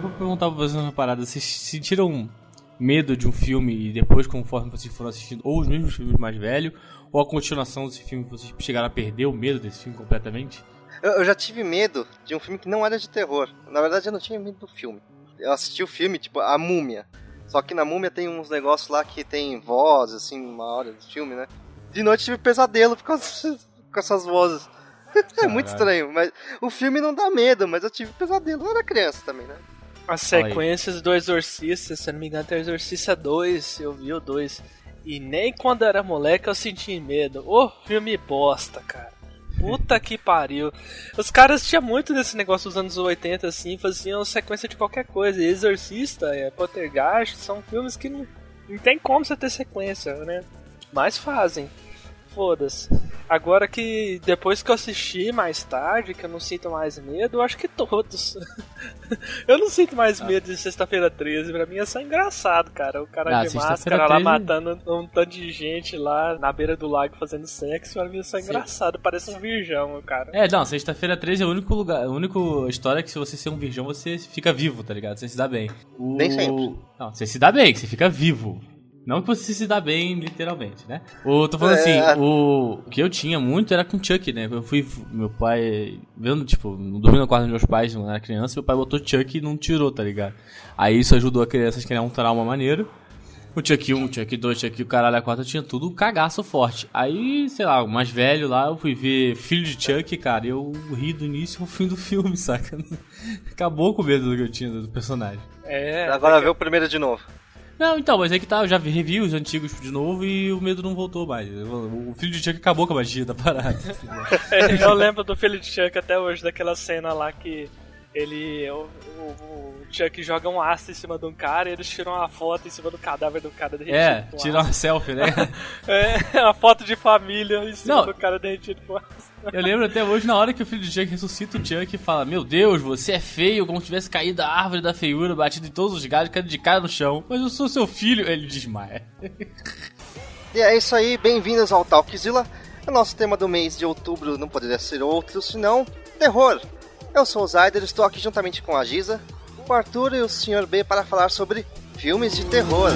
eu vou perguntar pra vocês uma parada. Vocês sentiram medo de um filme e depois, conforme vocês foram assistindo, ou os mesmos filmes mais velhos, ou a continuação desse filme, vocês chegaram a perder o medo desse filme completamente? Eu, eu já tive medo de um filme que não era de terror. Na verdade, eu não tinha medo do filme. Eu assisti o filme, tipo, A Múmia. Só que na Múmia tem uns negócios lá que tem voz, assim, uma hora do filme, né? De noite tive pesadelo por causa com essas vozes. é muito estranho, mas o filme não dá medo, mas eu tive pesadelo. Eu era criança também, né? As sequências do Exorcista, se não me engano, tem o Exorcista 2, eu vi o 2. E nem quando era moleque eu senti medo. Ô, oh, filme bosta, cara. Puta que pariu. Os caras tinham muito desse negócio dos anos 80, assim, faziam sequência de qualquer coisa. E Exorcista, é, Poltergeist, são filmes que não, não tem como você ter sequência, né? Mas fazem foda-se. Agora que depois que eu assisti mais tarde, que eu não sinto mais medo, eu acho que todos. eu não sinto mais ah. medo de sexta-feira 13. Pra mim é só engraçado, cara. O cara ah, de máscara 13... lá matando um tanto de gente lá na beira do lago fazendo sexo. Pra mim é só engraçado. Sim. Parece um virgão, cara. É, não, sexta-feira 13 é o único lugar, a única história que se você ser um virgão, você fica vivo, tá ligado? Você se dá bem. O... Nem sempre. Não, você se dá bem, você fica vivo. Não que você se dá bem, literalmente, né? O, tô falando assim, é... assim, o, o que eu tinha muito era com Chuck, né? Eu fui, meu pai, vendo, tipo, dormindo no quarto dos meus pais quando era criança, meu pai botou Chuck e não tirou, tá ligado? Aí isso ajudou a criança a criar um trauma maneiro. O Chuck 1, o Chuck 2, o Chuck o caralho a 4 tinha tudo cagaço forte. Aí, sei lá, o mais velho lá, eu fui ver Filho de Chuck, cara, eu ri do início ao fim do filme, saca? Acabou com o medo que eu tinha do personagem. É. Agora é... vê o primeiro de novo. Não, então, mas é que tá, eu já revi os antigos de novo e o medo não voltou mais. O filho de Chuck acabou com a magia da parada. é, eu lembro do filho de Chuck até hoje, daquela cena lá que ele. O, o, o, Chuck joga um aço em cima de um cara e eles tiram uma foto em cima do cadáver do cara derretido. É, tiram uma selfie, né? é, uma foto de família em cima Não. do cara derretido com aço. Eu lembro até hoje, na hora que o filho de Chuck ressuscita o Chuck e fala: Meu Deus, você é feio, como se tivesse caído da árvore da feiura, batido em todos os galhos, caído de cara no chão. Mas eu sou seu filho. Ele desmaia. E é isso aí, bem-vindos ao Talkzilla. O nosso tema do mês de outubro não poderia ser outro, senão terror. Eu sou o Zayder, estou aqui juntamente com a Giza, o Arthur e o Sr. B para falar sobre filmes de terror.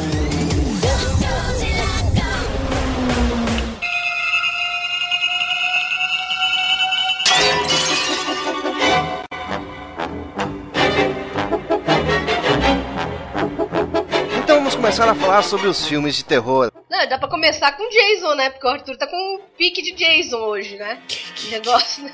Então vamos começar a falar sobre os filmes de terror. Não, dá pra começar com Jason, né? Porque o Arthur tá com um pique de Jason hoje, né? Que negócio, né?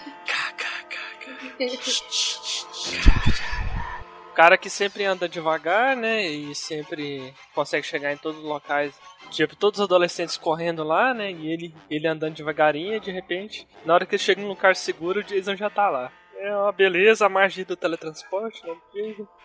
Cara que sempre anda devagar, né? E sempre consegue chegar em todos os locais. Tipo, todos os adolescentes correndo lá, né? E ele, ele andando devagarinho de repente, na hora que ele chega num lugar seguro, o Jason já tá lá. É uma beleza, a magia do teletransporte, né?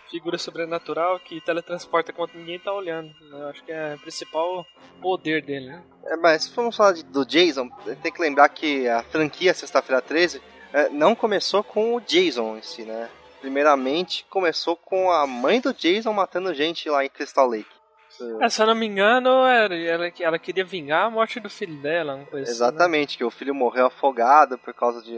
Figura sobrenatural que teletransporta quando ninguém tá olhando. Né? Eu acho que é o principal poder dele, né? É, mas se formos falar de, do Jason, tem que lembrar que a franquia Sexta-feira 13 é, não começou com o Jason em si, né? Primeiramente, começou com a mãe do Jason matando gente lá em Crystal Lake. É, se eu não me engano, ela, ela, ela queria vingar a morte do filho dela, coisa Exatamente, assim, né? que o filho morreu afogado por causa de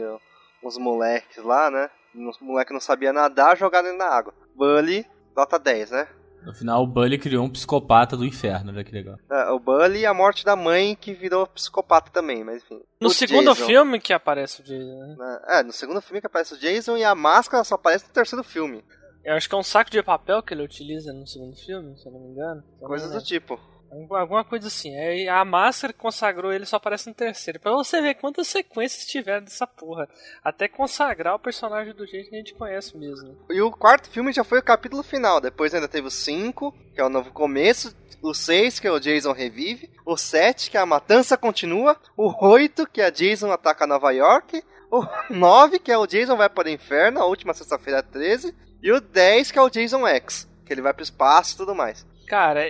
uns moleques lá, né? Os moleques não sabiam nadar, jogaram ele na água. Bully, nota 10, né? No final, o Bully criou um psicopata do inferno, olha que legal. É, o Bully e a morte da mãe que virou psicopata também, mas enfim. No segundo Jason, filme que aparece o Jason, né? É, no segundo filme que aparece o Jason e a máscara só aparece no terceiro filme. Eu acho que é um saco de papel que ele utiliza no segundo filme, se eu não me engano. Coisas do tipo. Alguma coisa assim. É, a Máscara consagrou ele só aparece no terceiro. Pra você ver quantas sequências tiveram dessa porra. Até consagrar o personagem do jeito que a gente conhece mesmo. E o quarto filme já foi o capítulo final. Depois ainda teve o 5, que é o novo começo. O 6, que é o Jason revive. O 7, que é a matança continua. O 8, que é Jason ataca Nova York. O 9, que é o Jason vai para o inferno, a última sexta-feira 13. E o 10, que é o Jason X, que ele vai para o espaço e tudo mais. Cara,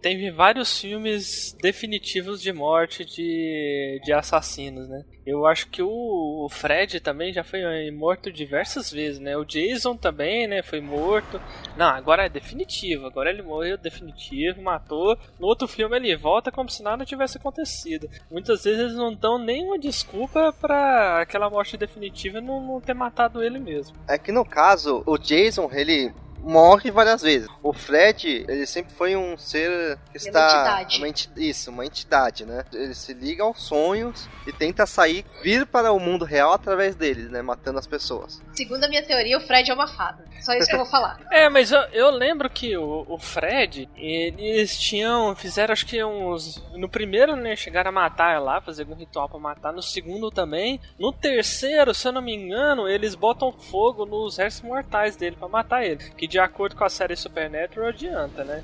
teve vários filmes definitivos de morte de, de assassinos, né? Eu acho que o, Fred também já foi morto diversas vezes, né? O Jason também, né? Foi morto. Não, agora é definitivo. Agora ele morreu definitivo, matou. No outro filme ele volta como se nada tivesse acontecido. Muitas vezes eles não dão nenhuma desculpa para aquela morte definitiva não, não ter matado ele mesmo. É que no caso, o Jason, ele morre várias vezes. O Fred, ele sempre foi um ser que está. Uma entidade. Uma enti... Isso, uma entidade, né? Ele se liga aos sonhos e tenta sair, vir para o mundo real através deles, né? Matando as pessoas. Segundo a minha teoria, o Fred é uma fada. Só isso que eu vou falar. É, mas eu, eu lembro que o, o, Fred, eles tinham. Fizeram acho que uns. No primeiro, né? Chegaram a matar lá, fazer algum ritual pra matar. No segundo também. No terceiro, se eu não me engano, eles botam fogo nos restos mortais dele para matar ele. Que de acordo com a série Supernatural adianta, né?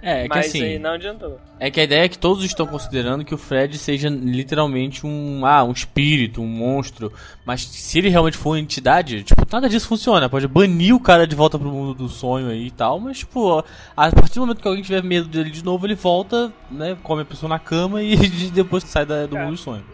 É, é que Mas assim. aí não adiantou. É que a ideia é que todos estão considerando que o Fred seja literalmente um, ah, um espírito, um monstro. Mas se ele realmente for uma entidade, tipo, nada disso funciona. Pode banir o cara de volta pro mundo do sonho aí e tal, mas, tipo, a partir do momento que alguém tiver medo dele de novo, ele volta, né, come a pessoa na cama e depois sai da, do É. mundo do sonho.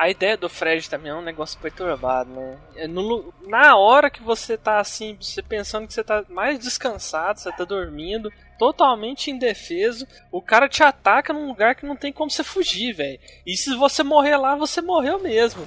A ideia do Fred também é um negócio perturbado, né? É no- na hora que você tá assim, você pensando que você tá mais descansado, você tá dormindo, totalmente indefeso, o cara te ataca num lugar que não tem como você fugir, velho. E se você morrer lá, você morreu mesmo.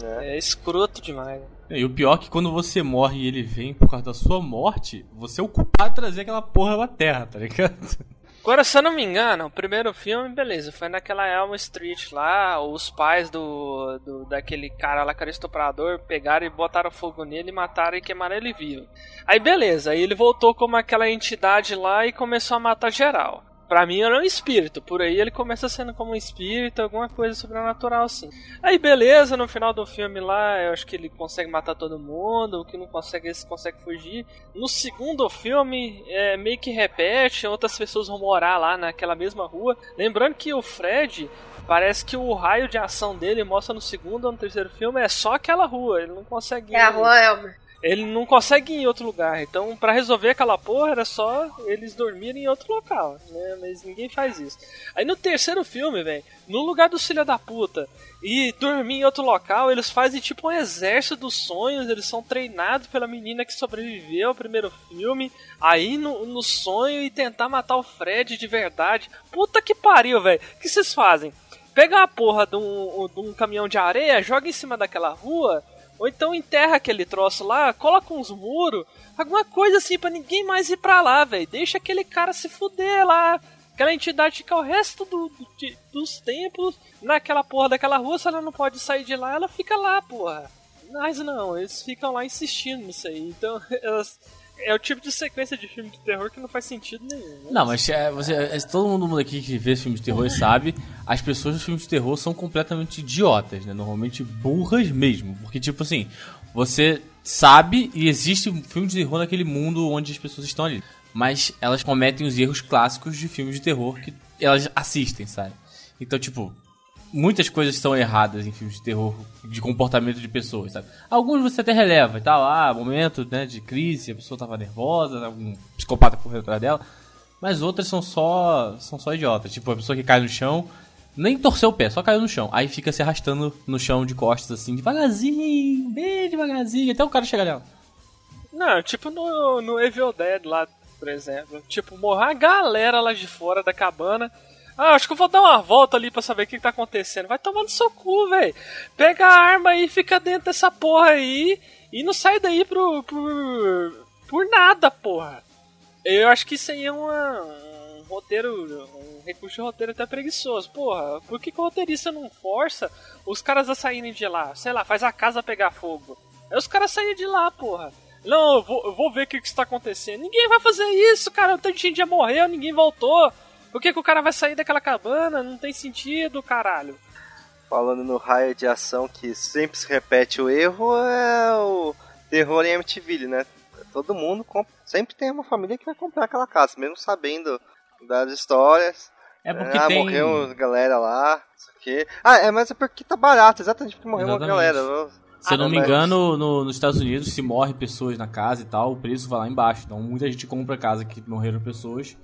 Né? É escroto demais. né? E o pior é que quando você morre e ele vem por causa da sua morte, você é o culpado de trazer aquela porra pra terra, tá ligado? Agora, se eu não me engano, o primeiro filme, beleza, foi naquela Elm Street lá, os pais do, do daquele cara lá que era estuprador pegaram e botaram fogo nele, mataram e queimaram ele vivo. Aí beleza, aí ele voltou como aquela entidade lá e começou a matar geral. Pra mim era um espírito, por aí ele começa sendo como um espírito, alguma coisa sobrenatural assim. Aí beleza, no final do filme lá, eu acho que ele consegue matar todo mundo, o que não consegue, esse consegue fugir. No segundo filme, é, meio que repete, outras pessoas vão morar lá naquela mesma rua. Lembrando que o Fred, parece que o raio de ação dele mostra no segundo ou no terceiro filme é só aquela rua, ele não consegue. É a rua Elmer. Ele não consegue ir em outro lugar. Então, pra resolver aquela porra, era só eles dormirem em outro local, né? Mas ninguém faz isso. Aí no terceiro filme, velho, no lugar do filho da puta e dormir em outro local, eles fazem tipo um exército dos sonhos, eles são treinados pela menina que sobreviveu ao primeiro filme, aí no, no sonho e tentar matar o Fred de verdade. Puta que pariu, velho. O que vocês fazem? Pega a porra de um, de um caminhão de areia, joga em cima daquela rua, ou então enterra aquele troço lá, coloca uns muros, alguma coisa assim pra ninguém mais ir pra lá, velho. Deixa aquele cara se fuder lá. Aquela entidade fica o resto do- de- dos tempos naquela porra daquela rua, se ela não pode sair de lá, ela fica lá, porra. Mas não, eles ficam lá insistindo nisso aí. Então, elas- é o tipo de sequência de filme de terror que não faz sentido nenhum. né? Não, mas é, você, é, todo mundo aqui que vê filmes de terror sabe, as pessoas dos filmes de terror são completamente idiotas, né? Normalmente burras mesmo. Porque, tipo assim, você sabe e existe um filme de terror naquele mundo onde as pessoas estão ali. Mas elas cometem os erros clássicos de filmes de terror que elas assistem, sabe? Então, tipo, muitas coisas estão erradas em filmes de terror de comportamento de pessoas, sabe? Alguns você até releva e tal, ah, momento né, de crise, a pessoa tava nervosa, algum psicopata correu atrás dela. Mas outras são só são só idiotas, tipo a pessoa que cai no chão, nem torceu o pé, só caiu no chão. Aí fica se arrastando no chão de costas assim, devagarzinho, bem devagarzinho, até o cara chegar nela. Não, tipo no, no Evil Dead lá, por exemplo. Tipo, morrer a galera lá de fora da cabana. Ah, acho que eu vou dar uma volta ali pra saber o que, que tá acontecendo. Vai tomando seu cu, velho. Pega a arma e fica dentro dessa porra aí. E não sai daí por. por. por nada, porra. Eu acho que isso aí é uma, um roteiro. um recurso de roteiro até preguiçoso. Porra, por que, que o roteirista não força os caras a saírem de lá? Sei lá, faz a casa pegar fogo. Aí os caras saírem de lá, porra. Não, eu vou, eu vou ver o que, que está acontecendo. Ninguém vai fazer isso, cara. Tanta gente já morreu, ninguém voltou. Por que, que o cara vai sair daquela cabana? Não tem sentido, caralho. Falando no raio de ação que sempre se repete o erro, é o terror em Amityville, né? Todo mundo comp- sempre tem uma família que vai comprar aquela casa, mesmo sabendo das histórias. É porque ah, tem morreu galera lá, isso aqui. Ah, é, mas é porque tá barato, exatamente porque morreu Exatamente. uma galera. Se eu não Ah, me mas- engano, no- nos Estados Unidos, se morre pessoas na casa e tal, o preço vai lá embaixo. Então muita gente compra casa que morreram pessoas.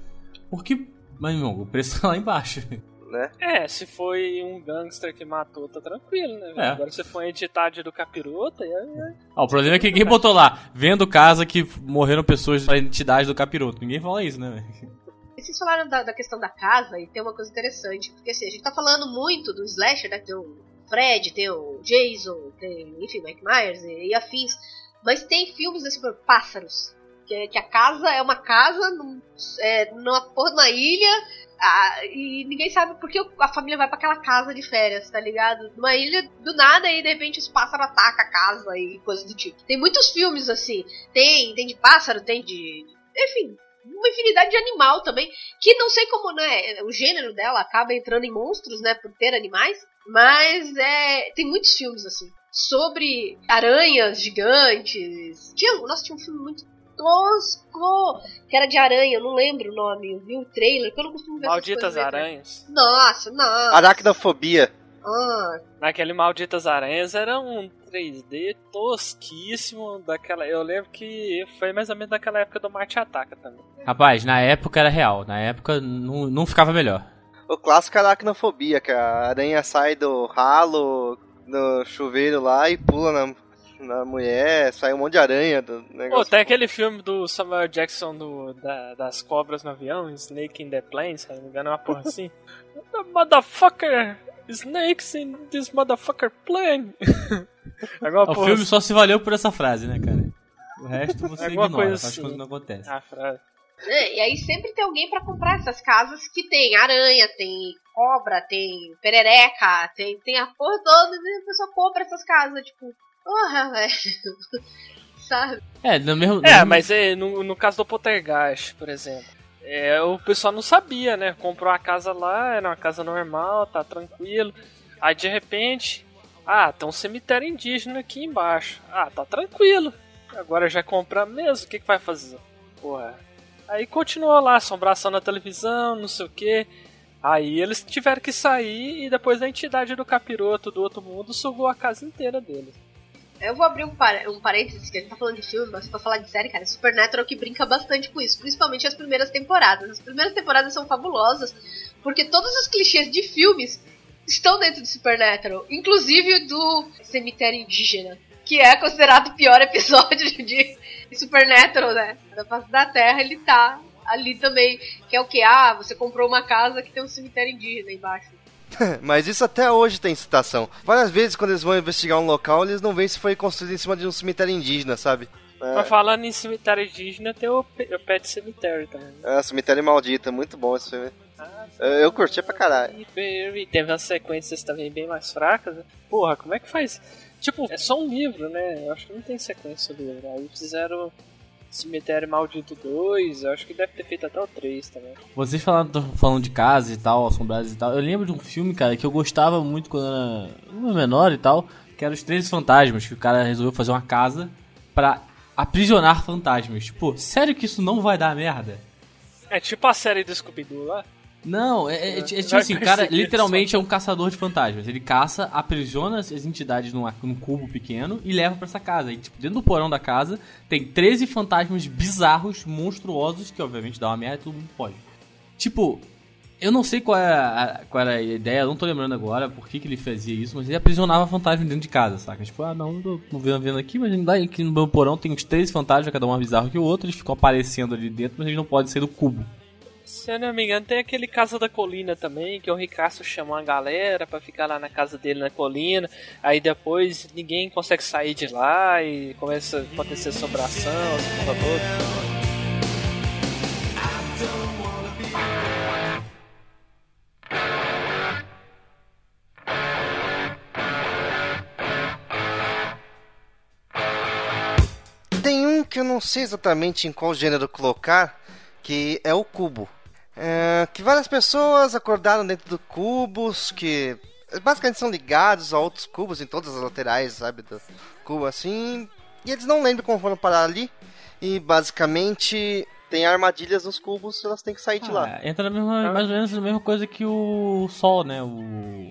Porque, mas irmão, o preço tá lá embaixo. Né? É, se foi um gangster que matou, tá tranquilo, né? É. Agora se foi a entidade do capiroto, aí é- Ah, o problema é que ninguém botou lá, vendo casa que morreram pessoas da entidade do capiroto. Ninguém fala isso, né, velho? E vocês falaram da, da questão da casa e tem uma coisa interessante, porque assim, a gente tá falando muito do slasher, né? Tem o Fred, tem o Jason, tem, enfim, Mike Myers e, e afins. Mas tem filmes assim, por pássaros. Que, que a casa é uma casa num, é, numa porra numa ilha ah, e ninguém sabe por que a família vai para aquela casa de férias, tá ligado? Numa ilha do nada e de repente os pássaros atacam a casa e coisas do tipo. Tem muitos filmes assim. Tem, tem de pássaro, tem de. Enfim, uma infinidade de animal também, que não sei como, né, o gênero dela acaba entrando em monstros, né, por ter animais, mas é, tem muitos filmes assim, sobre aranhas gigantes. Tinha, nossa, tinha um filme muito tosco, que era de aranha, eu não lembro o nome, eu vi o trailer, que eu não costumo ver Malditas Aranhas. Nossa, não. Aracnofobia. Ah. Naquele Malditas Aranhas era um 3D tosquíssimo daquela. Eu lembro que foi mais ou menos daquela época do Marte Ataca também. Rapaz, na época era real, na época não, não ficava melhor. O clássico é aracnofobia, que a aranha sai do ralo no chuveiro lá e pula na, na mulher, sai um monte de aranha do negócio. Pô, tem aquele filme do Samuel Jackson do, da, das cobras no avião, Snake in the Plane, se não me engano, é uma porra assim. Motherfucker! Snakes in this motherfucker plane! o filme só se valeu por essa frase, né, cara? O resto você Alguma ignora, coisa assim. as coisas não acontecem. Ah, frase. É, e aí sempre tem alguém para comprar essas casas que tem aranha, tem cobra, tem perereca, tem, tem a porra toda, e a pessoa compra essas casas, tipo, porra, velho. Sabe? É, no mesmo. É, mas é, no, no caso do Poltergeist, por exemplo. É, o pessoal não sabia, né? Comprou a casa lá, era uma casa normal, tá tranquilo. Aí de repente, ah, tem um cemitério indígena aqui embaixo. Ah, tá tranquilo. Agora já compra mesmo, o que, que vai fazer? Porra. Aí continuou lá, assombração na televisão, não sei o que. Aí eles tiveram que sair e depois a entidade do capiroto do outro mundo sugou a casa inteira deles. Eu vou abrir um, par um parênteses, que a gente tá falando de filme, mas pra falar de série, cara, Supernatural que brinca bastante com isso, principalmente as primeiras temporadas. As primeiras temporadas são fabulosas, porque todos os clichês de filmes estão dentro de Supernatural, inclusive do cemitério indígena, que é considerado o pior episódio de Supernatural, né? Da face da Terra, ele tá ali também, que é o que? Ah, você comprou uma casa que tem um cemitério indígena embaixo. Mas isso até hoje tem citação. Várias vezes, quando eles vão investigar um local, eles não veem se foi construído em cima de um cemitério indígena, sabe? É. Mas falando em cemitério indígena, tem o, o Pet Cemitério também. É, Cemitério Maldito, muito bom esse filme. Ah, eu, eu curti pra caralho. Teve umas sequências também bem mais fracas. Né? Porra, como é que faz? Tipo, é só um livro, né? Eu acho que não tem sequência do livro. Aí fizeram Cemitério Maldito 2, eu acho que deve ter feito até o 3 também. Vocês falando, falando de casa e tal, assombrados e tal, eu lembro de um filme, cara, que eu gostava muito quando era menor e tal, que era Os Três Fantasmas, que o cara resolveu fazer uma casa pra aprisionar fantasmas. Tipo, sério que isso não vai dar merda? É tipo a série do Scooby-Doo lá? Não, é, é, é, é tipo assim, o cara literalmente é um caçador de fantasmas. Ele caça, aprisiona as entidades num, num cubo pequeno e leva para essa casa. E, tipo, dentro do porão da casa tem 13 fantasmas bizarros, monstruosos, que obviamente dá uma merda e todo mundo pode. Tipo, eu não sei qual era, a, qual era a ideia, não tô lembrando agora por que, que ele fazia isso, mas ele aprisionava fantasmas dentro de casa, saca? Tipo, ah, não, não, não vendo, vendo aqui, mas aqui no meu porão tem uns 13 fantasmas, cada um mais bizarro que o outro, eles ficam aparecendo ali dentro, mas eles não podem sair do cubo. Se eu não me engano, tem aquele Casa da Colina também, que o Ricardo chama uma galera para ficar lá na casa dele na colina. Aí depois ninguém consegue sair de lá e começa a acontecer assombração, essa porra Tem um que eu não sei exatamente em qual gênero colocar, que é o cubo. É, que várias pessoas acordaram dentro do cubos que basicamente são ligados a outros cubos em todas as laterais, sabe, do cubo assim. E eles não lembram como foram parar ali. E basicamente tem armadilhas nos cubos, elas têm que sair de ah, lá. Entra na mesma, mais ou menos a mesma coisa que o Sol, né? O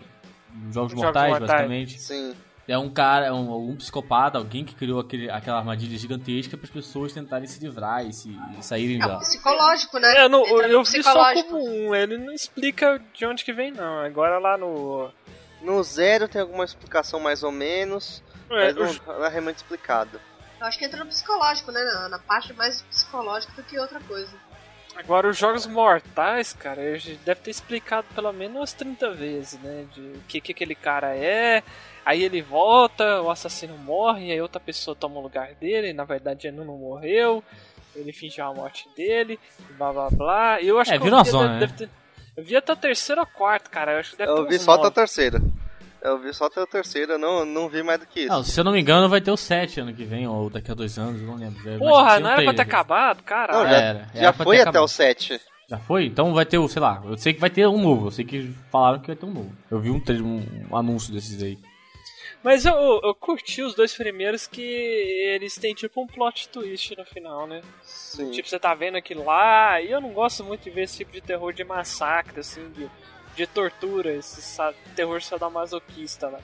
Jogos, Jogos Mortais, Mortais, basicamente. Sim. É um cara, é um, algum psicopata, alguém que criou aquele, aquela armadilha gigantesca para as pessoas tentarem se livrar e, se, e saírem é da. psicológico, né? É, no, eu vi só como um, ele não explica de onde que vem, não. Agora lá no. No zero tem alguma explicação mais ou menos, é, mas não, não é realmente explicado. Eu acho que entra no psicológico, né? Na, na parte mais psicológica do que outra coisa. Agora, os jogos mortais, cara, deve ter explicado pelo menos umas 30 vezes, né? De o que, que aquele cara é, Aí ele volta, o assassino morre, aí outra pessoa toma o lugar dele, na verdade ele não morreu. ele fingiu a morte dele, blá blá blá. Eu acho É, que virou eu uma vi, zona, deve, ter, eu vi até o terceiro ou quarto, cara. Eu acho que deve Eu ter vi só até nove. a terceira. Eu vi só até a terceira, eu não, não vi mais do que isso. Não, se eu não me engano, vai ter o 7 ano que vem, ou daqui a dois anos, eu não lembro. Porra, não era pra ter acabado? Caralho. Não, já, era, já era foi até acabado. o 7. Já foi? Então vai ter o, sei lá, eu sei que vai ter um novo, eu sei que falaram que vai ter um novo. Eu vi um, um, um anúncio desses aí. Mas eu, eu curti os dois primeiros que eles têm tipo um plot twist no final, né? Sim. Tipo, você tá vendo aquilo lá, e eu não gosto muito de ver esse tipo de terror de massacre, assim, de, de tortura, esse sa- terror sadomasoquista lá.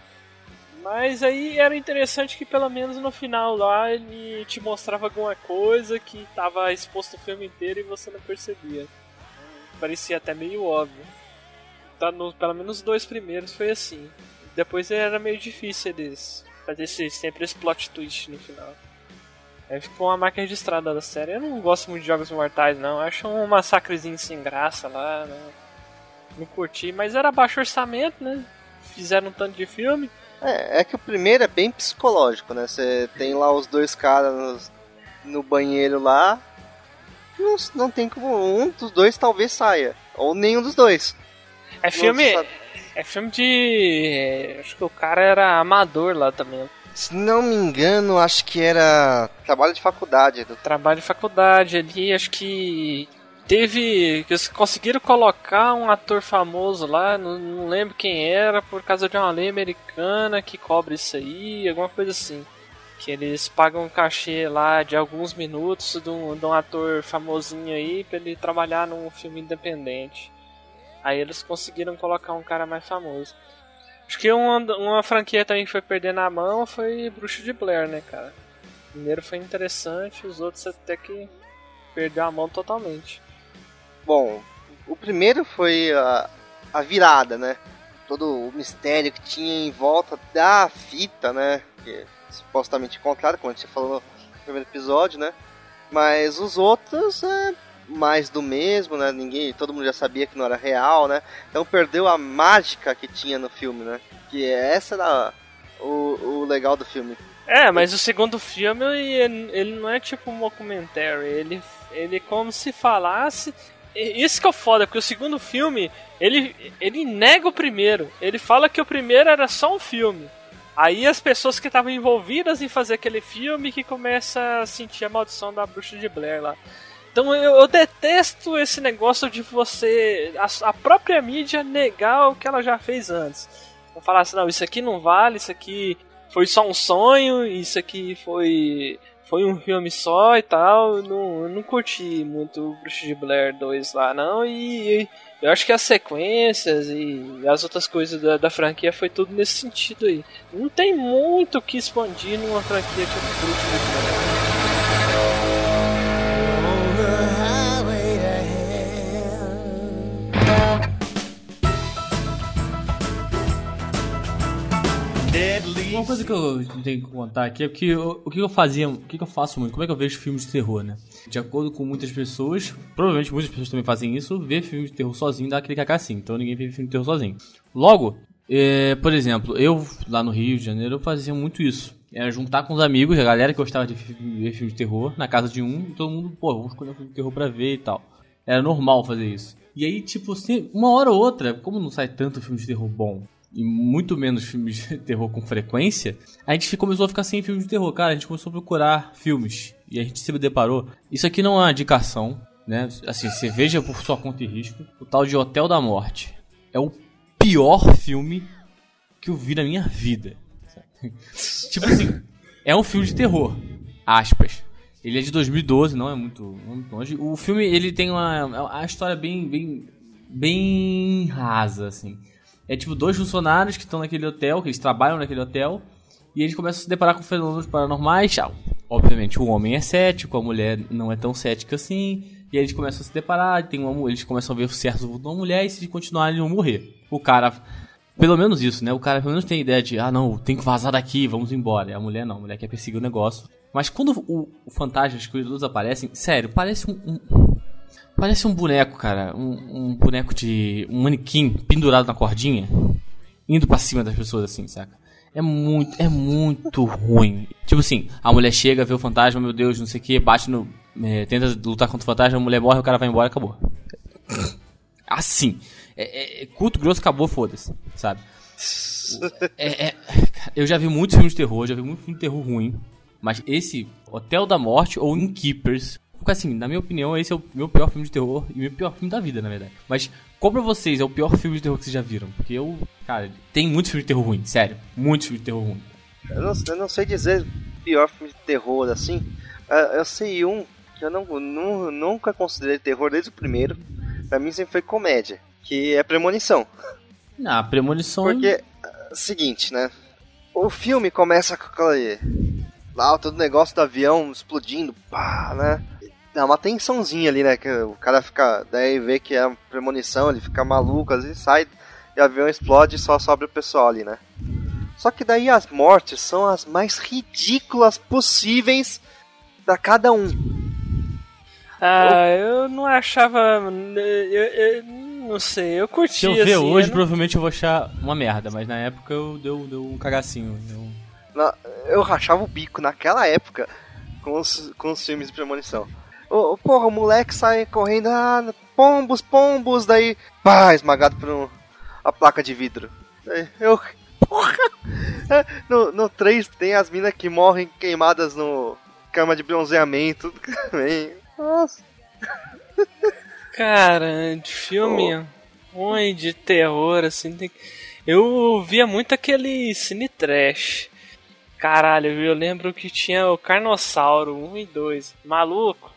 Mas aí era interessante que pelo menos no final lá ele te mostrava alguma coisa que tava exposto o filme inteiro e você não percebia. Parecia até meio óbvio. Tá no, pelo menos os dois primeiros foi assim. Depois era meio difícil eles fazer esse, sempre esse plot twist no final. Aí ficou uma marca registrada da série. Eu não gosto muito de jogos mortais, não. Eu acho um massacrezinho sem graça lá. Não, não curti, mas era baixo orçamento, né? Fizeram um tanto de filme. É, é que o primeiro é bem psicológico, né? Você tem lá os dois caras no, no banheiro lá. Não, não tem como. Um dos dois talvez saia. Ou nenhum dos dois. É filme. Nossa, É filme de. Acho que o cara era amador lá também. Se não me engano, acho que era trabalho de faculdade. do- Trabalho de faculdade ali, acho que. Teve. que eles conseguiram colocar um ator famoso lá, não, não lembro quem era, por causa de uma lei americana que cobre isso aí, alguma coisa assim. Que eles pagam um cachê lá de alguns minutos de um, de um ator famosinho aí pra ele trabalhar num filme independente. Aí eles conseguiram colocar um cara mais famoso. Acho que uma, uma franquia também que foi perder na mão foi Bruxo de Blair, né, cara? O primeiro foi interessante, os outros até que perdeu a mão totalmente. Bom, o primeiro foi a, a virada, né? Todo o mistério que tinha em volta da fita, né? Que é supostamente encontrada, como a gente falou no primeiro episódio, né? Mas os outros é mais do mesmo, né? Ninguém, todo mundo já sabia que não era real, né? Então perdeu a mágica que tinha no filme, né? Que essa era o, o legal do filme. É, mas o segundo filme ele, ele não é tipo um documentário, ele ele é como se falasse isso que é foda, porque o segundo filme, ele, ele nega o primeiro. Ele fala que o primeiro era só um filme. Aí as pessoas que estavam envolvidas em fazer aquele filme que começa a sentir a maldição da bruxa de Blair lá. Então eu, eu detesto esse negócio de você. A, a própria mídia negar o que ela já fez antes. Falar assim, não, isso aqui não vale, isso aqui foi só um sonho, isso aqui foi. Foi um filme só e tal. Eu Não, eu não curti muito o Bruxa de Blair 2 lá, não. E, eu acho que as sequências e as outras coisas da, da franquia foi tudo nesse sentido aí. Não tem muito o que expandir numa franquia tipo Bruxa de Blair. Uma coisa que eu tenho que contar aqui é que eu- o que eu fazia, o que eu faço muito, como é que eu vejo filmes de terror, né? De acordo com muitas pessoas, provavelmente muitas pessoas também fazem isso, ver filme de terror sozinho dá aquele cacacinho, então ninguém vê filme de terror sozinho. Logo, é, por exemplo, eu lá no Rio de Janeiro eu fazia muito isso. Era juntar com os amigos, a galera que gostava de ver filme de terror, na casa de um, e todo mundo, pô, vamos escolher um filme de terror pra ver e tal. Era normal fazer isso. E aí, tipo, uma hora ou outra, como não sai tanto filme de terror bom, e muito menos filmes de terror com frequência, a gente começou a ficar sem filmes de terror. Cara, a gente começou a procurar filmes. E a gente se deparou. Isso aqui não é uma indicação, né? Assim, você veja por sua conta e risco. O tal de Hotel da Morte. É o pior filme que eu vi na minha vida. tipo assim, é um filme de terror. Aspas. Ele é de 2012, não é muito, não é muito longe. O filme, ele tem uma, a história bem, bem, bem rasa, assim. É tipo dois funcionários que estão naquele hotel, que eles trabalham naquele hotel, e eles começam a se deparar com fenômenos paranormais. Ah, Obviamente o homem é cético, a mulher não é tão cética assim, e aí eles começam a se deparar, tem uma, eles começam a ver certos vultos uma mulher, e se continuarem eles vão morrer. O cara, pelo menos isso, né? O cara pelo menos tem a ideia de, ah não, tem que vazar daqui, vamos embora. E a mulher não, a mulher quer perseguir o negócio. Mas quando o, o fantasma, os cuidadores aparecem, sério, parece um- um Parece um boneco, cara. Um, um boneco de. um manequim pendurado na cordinha. Indo pra cima das pessoas assim, saca? É muito, é muito ruim. Tipo assim, a mulher chega, vê o fantasma, meu Deus, não sei o que, bate no. é, tenta lutar contra o fantasma, a mulher morre, o cara vai embora acabou. Assim. É, é, é culto grosso, acabou, foda-se, sabe? É, é, eu já vi muitos filmes de terror, já vi muito filme de terror ruim. Mas esse, Hotel da Morte ou Innkeepers, assim, na minha opinião, esse é o meu pior filme de terror e o meu pior filme da vida, na verdade. Mas qual pra vocês é o pior filme de terror que vocês já viram? Porque eu, cara, tem muitos filmes de terror ruim, sério. Muitos filmes de terror ruim. Eu não, eu não sei dizer pior filme de terror assim. Eu sei um que eu não, não, nunca considerei terror desde o primeiro. Pra mim sempre foi comédia, que é Premonição. Ah, Premonição. Porque, seguinte, né? O filme começa com aquele. Lá, todo o negócio do avião explodindo, pá, né? Dá uma tensãozinha ali, né? Que o cara fica. Daí vê que é uma premonição, ele fica maluco, às vezes sai e o avião explode e só sobra o pessoal ali, né? Só que daí as mortes são as mais ridículas possíveis da cada um. Ah, eu não achava. Eu, eu, não sei, eu curti. Se eu ver assim, hoje, eu não... provavelmente eu vou achar uma merda, mas na época eu deu, deu um cagacinho. Deu... Na, eu rachava o bico naquela época com os, com os filmes de premonição. O, porra, o moleque sai correndo, ah, pombos, pombos, daí, pá, esmagado por um, a placa de vidro. Eu, porra! É, no, no 3 tem as minas que morrem queimadas no cama de bronzeamento também. Nossa. Cara, de filme oh. ruim, de terror, assim, tem... eu via muito aquele cine trash. Caralho, eu lembro que tinha o Carnossauro 1 e 2. Maluco,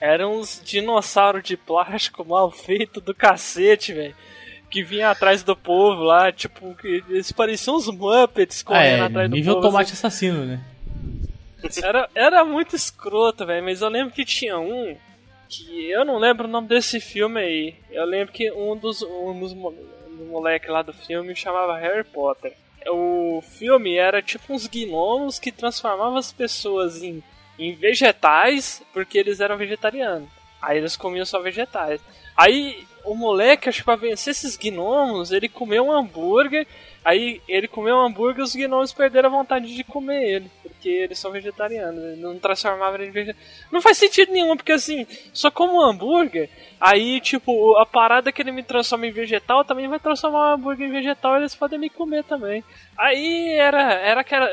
eram uns dinossauros de plástico mal feito do cacete, velho. Que vinha atrás do povo lá, tipo, eles pareciam uns Muppets correndo ah, é, atrás do nível povo. Nível tomate assim. assassino, né? Era, era muito escroto, velho, mas eu lembro que tinha um que eu não lembro o nome desse filme aí. Eu lembro que um dos, um dos moleques lá do filme chamava Harry Potter. O filme era tipo uns gnomos que transformavam as pessoas em, em vegetais porque eles eram vegetarianos. Aí eles comiam só vegetais. Aí o moleque, acho que pra vencer esses gnomos, ele comeu um hambúrguer. Aí ele comeu um hambúrguer e os gnomos perderam a vontade de comer ele porque eles são vegetarianos, não transformava ele em vegetariano. Não faz sentido nenhum, porque assim, só como hambúrguer, aí tipo, a parada que ele me transforma em vegetal também vai transformar o hambúrguer em vegetal e eles podem me comer também. Aí era, era aquela.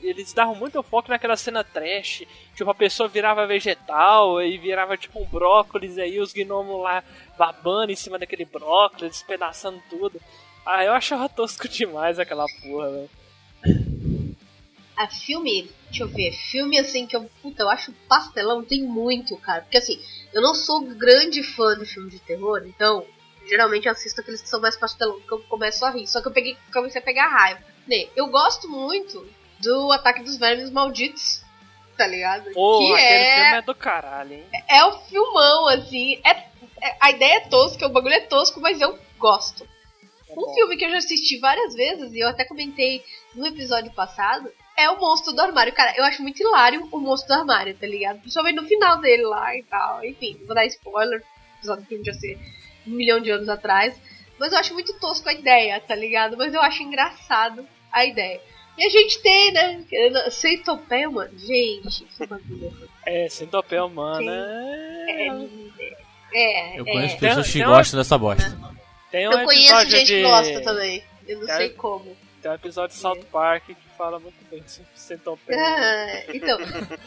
Eles davam muito foco naquela cena trash, tipo, a pessoa virava vegetal e virava tipo um brócolis, aí os gnomos lá babando em cima daquele brócolis, despedaçando tudo. Ah, eu achava tosco demais aquela porra, velho a filme, deixa eu ver, filme assim que eu, puta, eu acho pastelão, tem muito, cara. Porque assim, eu não sou grande fã de filme de terror, então geralmente eu assisto aqueles que são mais pastelão que eu começo a rir. Só que eu peguei, comecei a pegar raiva. Né, eu gosto muito do Ataque dos Vermes Malditos, tá ligado? Pô, que aquele é... filme é do caralho, hein? É, é o filmão, assim. É, é, a ideia é tosca, o bagulho é tosco, mas eu gosto. É um filme que eu já assisti várias vezes, e eu até comentei no episódio passado, é o monstro do armário. Cara, eu acho muito hilário o monstro do armário, tá ligado? Principalmente no final dele lá e tal. Enfim, vou dar spoiler, o episódio do filme já ser um milhão de anos atrás. Mas eu acho muito tosco a ideia, tá ligado? Mas eu acho engraçado a ideia. E a gente tem, né? Centopeia humana. Gente, isso é É, centopeia humana. É, é, Eu conheço é. pessoas que gostam dessa bosta. Tem um eu conheço gente de... que gosta também. Eu não sei como. Tem um episódio de South Park que fala muito bem sobre centopeia. Ah, então,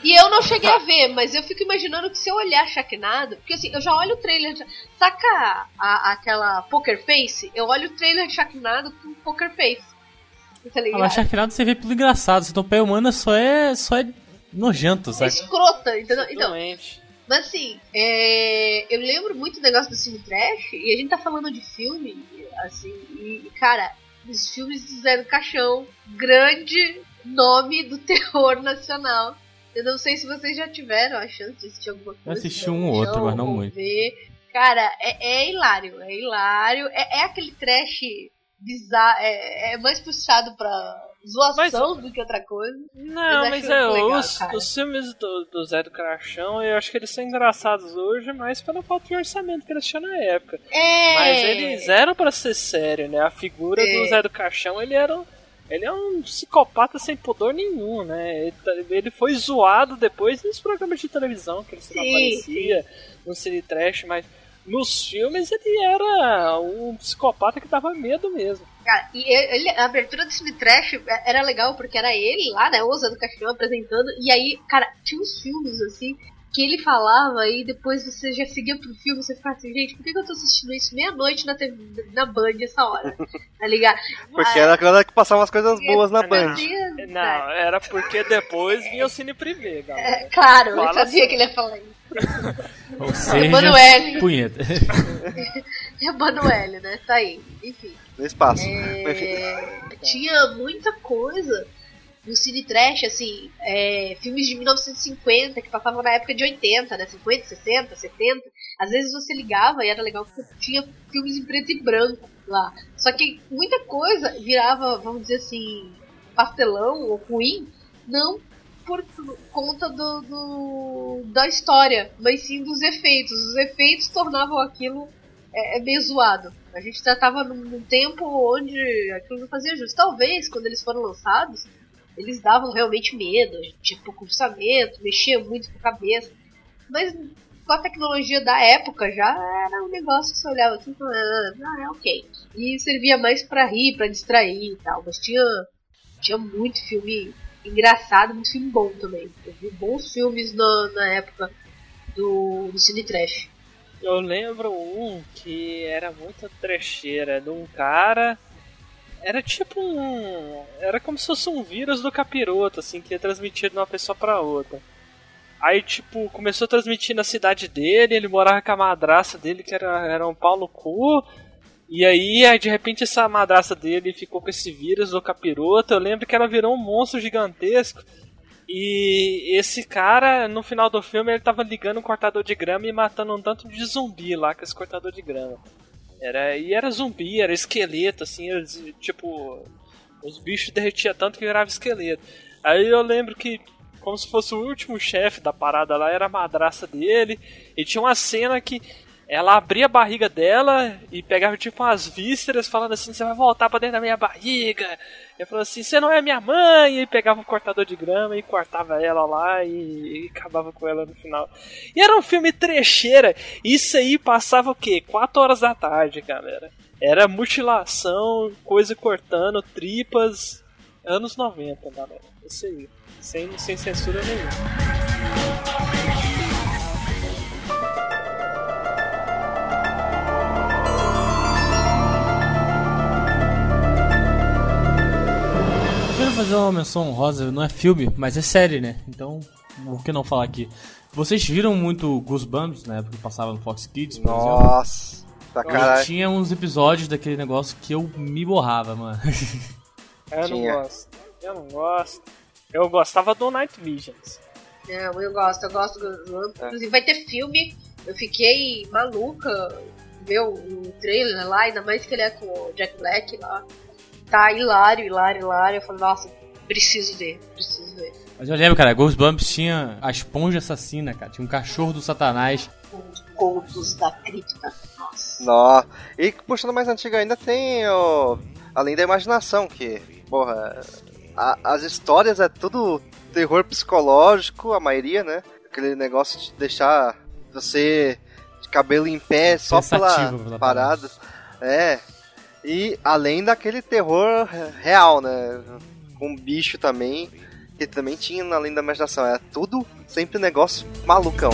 e eu não cheguei a ver, mas eu fico imaginando que se eu olhar Sharknado, porque assim, eu já olho o trailer, saca a, aquela Poker Face? Eu olho o trailer de Sharknado com Poker Face. Tá ligado? Ah, mas você vê pelo engraçado, centopeia humana só é, só é nojento, sabe? É escrota, entendeu? Então, mas assim, é, eu lembro muito do negócio do Cine Trash, e a gente tá falando de filme, assim, e, cara, os filmes do Zé do Caixão, grande nome do terror nacional. Eu não sei se vocês já tiveram a chance de assistir alguma coisa. Eu assisti um ou outro, mas não muito. Ver. Cara, é, é, hilário, é hilário. É, é aquele trash bizarro, é, é mais puxado pra zoação mas, do que outra coisa. Não, mas, é, legal, os, os, filmes do, do Zé do Crachão, eu acho que eles são engraçados hoje, mas pela falta de orçamento que eles tinham na época. É. Mas eles eram para ser sério, né? A figura é. do Zé do Caixão, ele era ele é um psicopata sem pudor nenhum, né? Ele, tá, ele foi zoado depois nos programas de televisão, que ele se aparecia no Cine Trash, mas nos filmes ele era um psicopata que dava medo mesmo. Cara, e ele, a abertura do Cine Trash era legal porque era ele lá, né, usando o caixão apresentando, e aí, cara, tinha uns filmes assim que ele falava e depois você já seguia pro filme, você ficava assim, gente, por que, eu tô assistindo isso meia-noite na, TV, na Band essa hora? Tá ligado? Porque era aquela que passava umas coisas boas na Band. Não, era porque depois vinha o Cine Privé, galera. É, claro, Fala eu sabia assim. que ele ia falar isso. Ou seja, Emanuele. punheta. Emanuele, né? Tá aí. Enfim. No espaço. É... Tinha muita coisa no cine trash, assim, é, filmes de 1950 que passavam na época de 80, né? 50, 60, 70. Às vezes você ligava e era legal porque tinha filmes em preto e branco lá. Só que muita coisa virava, vamos dizer assim, pastelão ou ruim, não por conta do, do, da história, mas sim dos efeitos. Os efeitos tornavam aquilo é, é meio zoado. A gente tratava num, num tempo onde aquilo não fazia justo. Talvez, quando eles foram lançados, eles davam realmente medo, tipo, com orçamento, mexia muito com a cabeça. Mas com a tecnologia da época já era um negócio que você olhava assim e falava, ah, é ok. E servia mais para rir, para distrair e tal. Mas tinha, tinha muito filme engraçado, muito filme bom também. Eu vi bons filmes na, na época do, do Cine Trash. Eu lembro um que era muito trecheira de um cara. Era tipo um. Era como se fosse um vírus do capiroto, assim, que ia transmitir de uma pessoa para outra. Aí, tipo, começou a transmitir na cidade dele, ele morava com a madraça dele, que era, era um pau no cu. E aí, de repente, essa madraça dele ficou com esse vírus do capiroto. Eu lembro que ela virou um monstro gigantesco. E esse cara, no final do filme, ele tava ligando um cortador de grama e matando um tanto de zumbi lá com esse cortador de grama. Era, e era zumbi, era esqueleto, assim, tipo. Os bichos derretiam tanto que virava esqueleto. Aí eu lembro que, como se fosse o último chefe da parada lá, era a madraça dele. E tinha uma cena que ela abria a barriga dela e pegava tipo umas vísceras, falando assim: Você vai voltar pra dentro da minha barriga. Eu falou assim: Você não é minha mãe. E pegava um cortador de grama e cortava ela lá e, e, acabava com ela no final. E era um filme trecheira. Isso aí passava o quê? 4 horas da tarde, galera. Era mutilação, coisa cortando, tripas. Anos 90, galera. Isso aí. Sem, sem censura nenhuma. Fazer uma menção honrosa, não é filme, mas é série, né? Então, por que não falar aqui? Vocês viram muito Goosebumps na época que passava no Fox Kids, por Nossa, exemplo? Nossa, caralho. Tinha uns episódios daquele negócio que eu me borrava, mano. Eu não gosto. Eu não gosto. Eu gostava do Night Visions. Não, eu gosto, eu gosto. É. Inclusive vai ter filme. Eu fiquei maluca ver o trailer lá, ainda mais que ele é com o Jack Black lá tá hilário, hilário, hilário. Eu falei, nossa, preciso ver, preciso ver. Mas eu lembro, cara, Ghostbumps tinha a esponja assassina, cara. Tinha um cachorro do satanás. Os contos da cripta. Nossa. Nossa. E puxando mais antigo ainda tem o... Além da imaginação, que, porra, a, as histórias é tudo terror psicológico, a maioria, né? Aquele negócio de deixar você de cabelo em pé só pela, pela parada. É, e além daquele terror real, né? Com bicho também, que também tinha além da imaginação. É tudo sempre negócio malucão.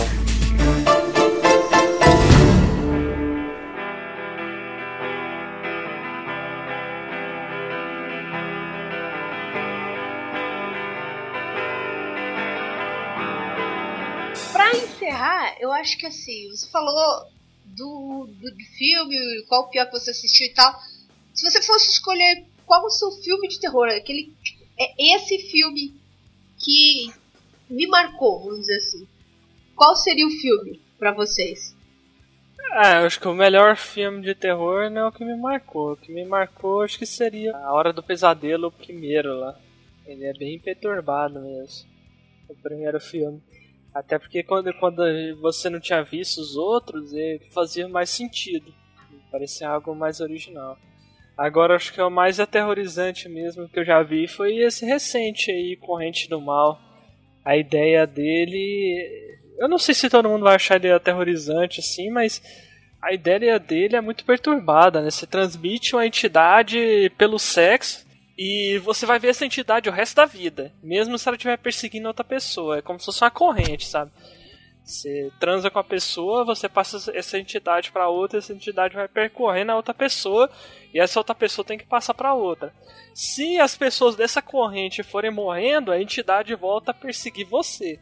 Pra encerrar, eu acho que assim, você falou do, do filme, qual o pior que você assistiu e tal. Se você fosse escolher qual o seu filme de terror, aquele é esse filme que me marcou, vamos dizer assim. Qual seria o filme para vocês? Ah, eu acho que o melhor filme de terror não é o que me marcou. O que me marcou acho que seria A Hora do Pesadelo, o primeiro lá. Ele é bem perturbado mesmo. O primeiro filme. Até porque quando, quando você não tinha visto os outros, ele fazia mais sentido. Parecia algo mais original. Agora acho que é o mais aterrorizante mesmo que eu já vi foi esse recente aí, Corrente do Mal. A ideia dele. Eu não sei se todo mundo vai achar ele aterrorizante assim, mas a ideia dele é muito perturbada, né? Você transmite uma entidade pelo sexo e você vai ver essa entidade o resto da vida, mesmo se ela estiver perseguindo outra pessoa. É como se fosse uma corrente, sabe? Você transa com a pessoa, você passa essa entidade para outra, essa entidade vai percorrendo a outra pessoa e essa outra pessoa tem que passar para outra. Se as pessoas dessa corrente forem morrendo, a entidade volta a perseguir você.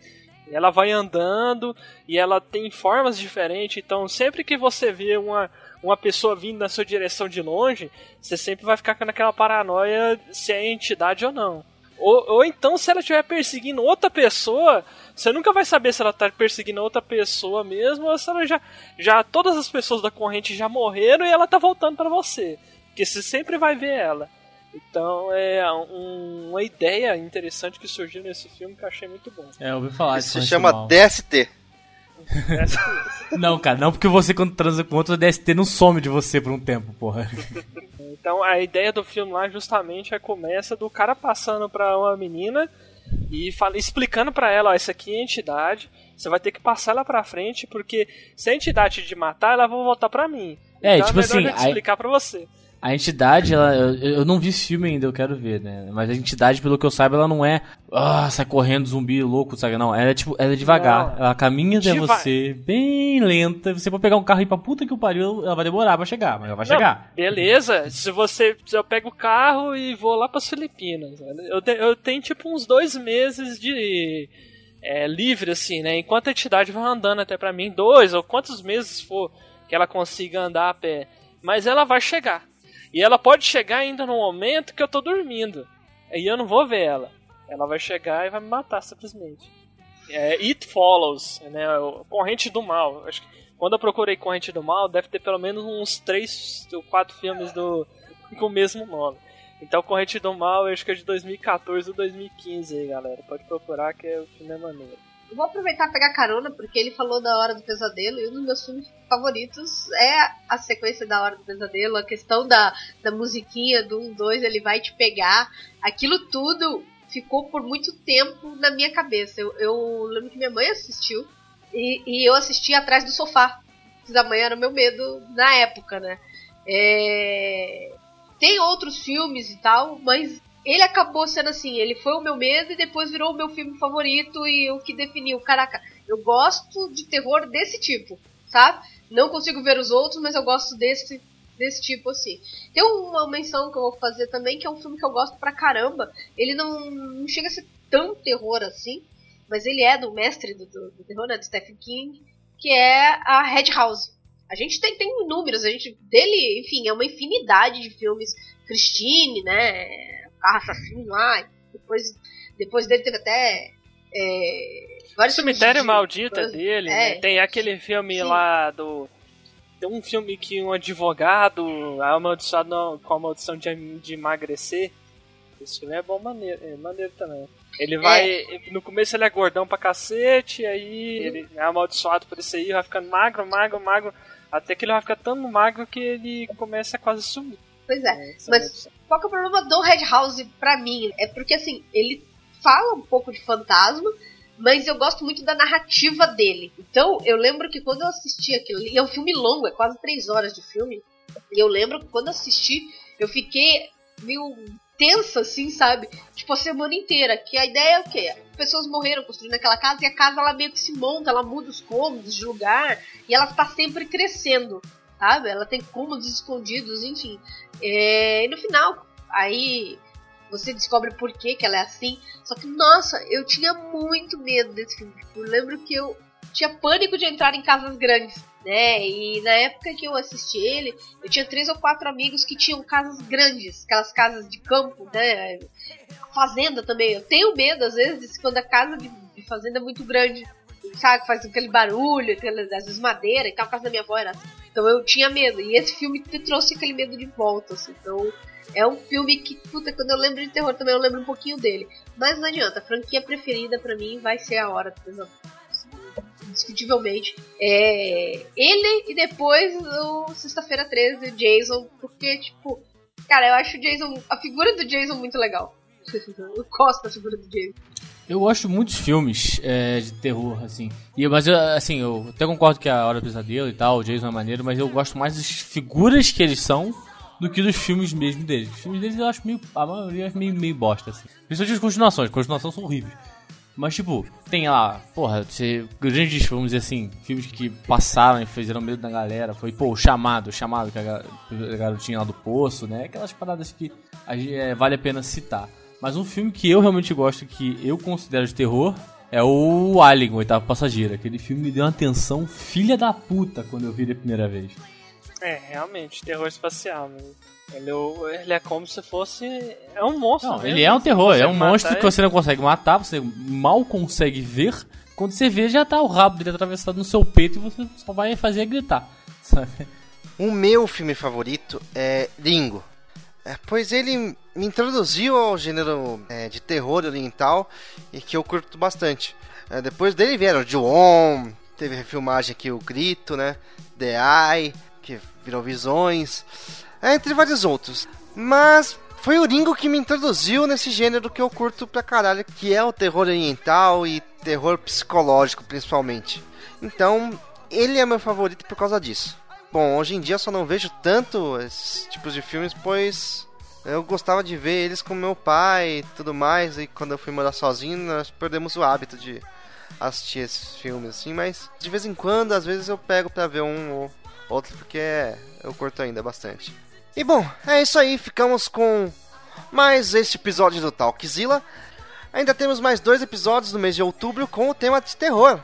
Ela vai andando e ela tem formas diferentes, então sempre que você vê uma, uma pessoa vindo na sua direção de longe, você sempre vai ficar com aquela paranoia se é entidade ou não. Ou, ou então, se ela estiver perseguindo outra pessoa, você nunca vai saber se ela está perseguindo outra pessoa mesmo ou se ela já, já. Todas as pessoas da corrente já morreram e ela está voltando para você. Porque você sempre vai ver ela. Então é um, uma ideia interessante que surgiu nesse filme que eu achei muito bom. É, eu ouvi falar Isso se chama mal. DST. não, cara, não porque você quando transa com outro, DST não some de você por um tempo, porra. Então a ideia do filme lá justamente é começa do cara passando pra uma menina e fala, explicando para ela, ó, essa aqui é a entidade, você vai ter que passar ela pra frente, porque se a entidade te matar, ela vai voltar pra mim. É, então, tipo é assim, explicar a... pra você. A entidade, ela, eu, eu, não vi esse filme ainda, eu quero ver, né? Mas a entidade, pelo que eu saiba, ela não é. Ah, sai correndo zumbi louco, sabe? Não, ela é tipo, ela é devagar. Não. Ela caminha até Deva... você, bem lenta. Você pode pegar um carro e ir pra puta que o pariu, ela vai demorar pra chegar, mas ela vai não, chegar. Beleza, se você. Se eu pego o carro e vou lá pras Filipinas. Eu, te, eu tenho tipo uns dois meses de. É, livre, assim, né? Enquanto a entidade vai andando até pra mim, dois ou quantos meses for que ela consiga andar a pé. Mas ela vai chegar. E ela pode chegar ainda no momento que eu tô dormindo. Aí eu não vou ver ela. Ela vai chegar e vai me matar simplesmente. É, It Follows, né? Corrente do Mal. Acho que quando eu procurei Corrente do Mal, deve ter pelo menos uns 3 ou 4 filmes do, com o mesmo nome. Então, Corrente do Mal, acho que é de 2014 ou 2015 aí, galera. Pode procurar que é o filme é maneiro. Eu vou aproveitar e pegar carona, porque ele falou da Hora do Pesadelo, e um dos meus filmes favoritos é a sequência da Hora do Pesadelo, a questão da, da musiquinha do 1, 2, ele vai te pegar. Aquilo tudo ficou por muito tempo na minha cabeça. Eu, eu lembro que minha mãe assistiu, e, e eu assisti atrás do sofá. Da manhã era o meu medo na época, né? É... Tem outros filmes e tal, mas ele acabou sendo assim, ele foi o meu medo e depois virou o meu filme favorito e o que definiu. Caraca, eu gosto de terror desse tipo, sabe? Não consigo ver os outros, mas eu gosto desse desse tipo assim. Tem uma menção que eu vou fazer também, que é um filme que eu gosto pra caramba. Ele não, não chega a ser tão terror assim, mas ele é do mestre do, do, do terror, né, do Stephen King, que é a Red House. A gente tem, tem inúmeros, a gente dele, enfim, é uma infinidade de filmes. Christine, né? Carro assassino lá. Depois, depois dele teve até. É, vários Cemitério Maldita dele, é, né? Tem aquele filme sim. lá do. Tem um filme que um advogado é amaldiçoado com a maldição de, de emagrecer. Esse filme é bom maneiro, é maneiro também. Ele vai. É. No começo ele é gordão pra cacete, aí ele é amaldiçoado por isso aí, vai ficando magro, magro, magro. Até que ele vai ficar tão magro que ele começa a quase sumir. Pois é. é mas qual que é o problema do Red House pra mim? É porque, assim, ele fala um pouco de fantasma, mas eu gosto muito da narrativa dele. Então, eu lembro que quando eu assisti aquilo, e é um filme longo, é quase três horas de filme, e eu lembro que quando eu assisti, eu fiquei meio tensa, assim, sabe? Tipo, a semana inteira. Que a ideia é o quê? Pessoas morreram construindo aquela casa e a casa ela meio que se monta, ela muda os cômodos de lugar e ela está sempre crescendo sabe? Ela tem cômodos escondidos, enfim. É, e no final, aí você descobre por que, que ela é assim. Só que, nossa, eu tinha muito medo desse filme. Eu lembro que eu tinha pânico de entrar em casas grandes, né? E na época que eu assisti ele, eu tinha três ou quatro amigos que tinham casas grandes, aquelas casas de campo, né? Fazenda também. Eu tenho medo, às vezes, quando a casa de, fazenda é muito grande sabe, faz aquele barulho, aquele, às vezes madeira e tal, a casa da minha avó era assim. Então eu tinha medo. E esse filme trouxe aquele medo de volta, assim. Então é um filme que, puta, quando eu lembro de terror também eu lembro um pouquinho dele. Mas não adianta, a franquia preferida para mim vai ser A Hora do Pesadelo. Indiscutivelmente. É ele e depois o Sexta-feira 13, Jason, porque, tipo, Cara, eu acho o Jason, a figura do Jason muito legal. Eu gosto da figura do Jason. Eu gosto de muitos filmes é, de terror, assim. E, mas, eu, assim, eu até concordo que a Hora do Pesadelo e tal, o Jason é maneiro, mas eu gosto mais das figuras que eles são do que dos filmes mesmo deles. Os filmes deles eu acho meio. A maioria é meio, meio bosta, assim. Principalmente as continuações, as continuações são horríveis. Mas, tipo, tem lá, porra, você, grandes, dizer assim, filmes que passaram e fizeram medo da galera. Foi, pô, o Chamado, o Chamado, que a, a garotinha lá do poço, né? Aquelas paradas que a, é, vale a pena citar. Mas um filme que eu realmente gosto, que eu considero de terror, é o Alien, o Oitavo Passageiro. Aquele filme me deu uma atenção filha da puta quando eu vi ele a primeira vez. É, realmente, terror espacial, né? Ele, é ele é como se fosse. É um monstro. Não, mesmo, ele é um terror, é um monstro que você não consegue matar, você mal consegue ver. Quando você vê, já tá o rabo dele atravessado no seu peito e você só vai fazer gritar. Sabe? O meu filme favorito é Ringo. É, pois ele me introduziu ao gênero é, de terror oriental e que eu curto bastante. É, depois dele vieram Ju-On, teve a filmagem aqui, O Grito, né? The Eye, que virou Visões, entre vários outros. Mas foi o Ringo que me introduziu nesse gênero que eu curto pra caralho, que é o terror oriental e terror psicológico, principalmente. Então, ele é meu favorito por causa disso. Bom, hoje em dia eu só não vejo tanto esses tipos de filmes, pois eu gostava de ver eles com meu pai e tudo mais, e quando eu fui morar sozinho, nós perdemos o hábito de assistir esses filmes assim, mas de vez em quando, às vezes eu pego pra ver um ou outro, porque eu curto ainda bastante. E bom, é isso aí, ficamos com mais este episódio do Talkzilla. Ainda temos mais dois episódios no mês de outubro com o tema de terror.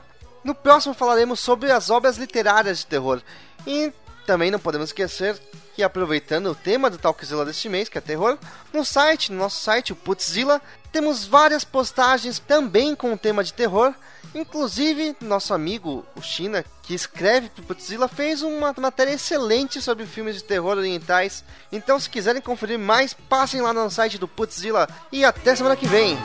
No próximo falaremos sobre as obras literárias de terror. E também não podemos esquecer que aproveitando o tema do Talkzilla deste mês, que é terror, no site, no nosso site, o Putzilla, temos várias postagens também com o tema de terror. Inclusive, nosso amigo, o China, que escreve pro Putzilla, fez uma matéria excelente sobre filmes de terror orientais. Então, se quiserem conferir mais, passem lá no site do Putzilla e até semana que vem.